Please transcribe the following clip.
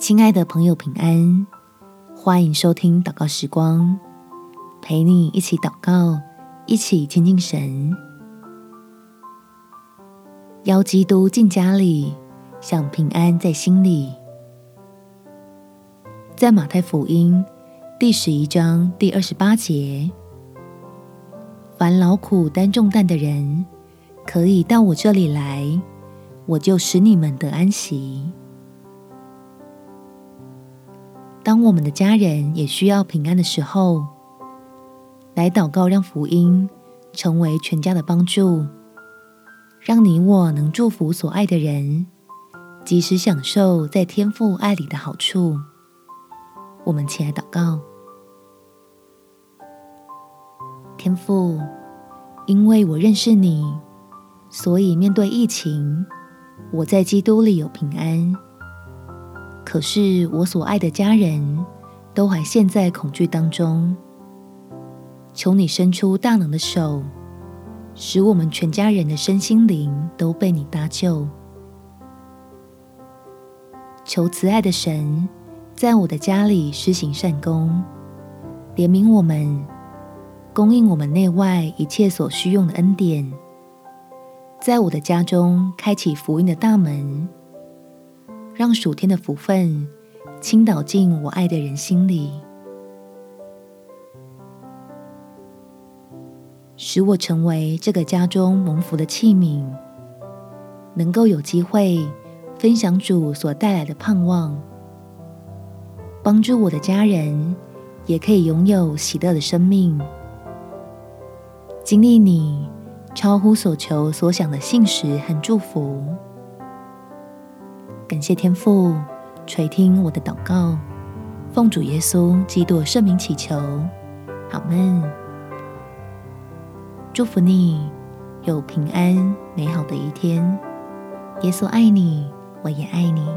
亲爱的朋友，平安！欢迎收听祷告时光，陪你一起祷告，一起亲近神。邀基督进家里，享平安在心里。在马太福音第十一章第二十八节，凡劳苦担重担的人，可以到我这里来，我就使你们得安息。当我们的家人也需要平安的时候，来祷告，让福音成为全家的帮助，让你我能祝福所爱的人，及时享受在天父爱里的好处。我们起来祷告，天父，因为我认识你，所以面对疫情，我在基督里有平安。可是我所爱的家人都还陷在恐惧当中，求你伸出大能的手，使我们全家人的身心灵都被你搭救。求慈爱的神在我的家里施行善功，怜悯我们，供应我们内外一切所需用的恩典，在我的家中开启福音的大门。让暑天的福分倾倒进我爱的人心里，使我成为这个家中蒙福的器皿，能够有机会分享主所带来的盼望，帮助我的家人也可以拥有喜乐的生命，经历你超乎所求所想的信实和祝福。感谢天父垂听我的祷告，奉主耶稣基督圣名祈求，好门。祝福你有平安美好的一天。耶稣爱你，我也爱你。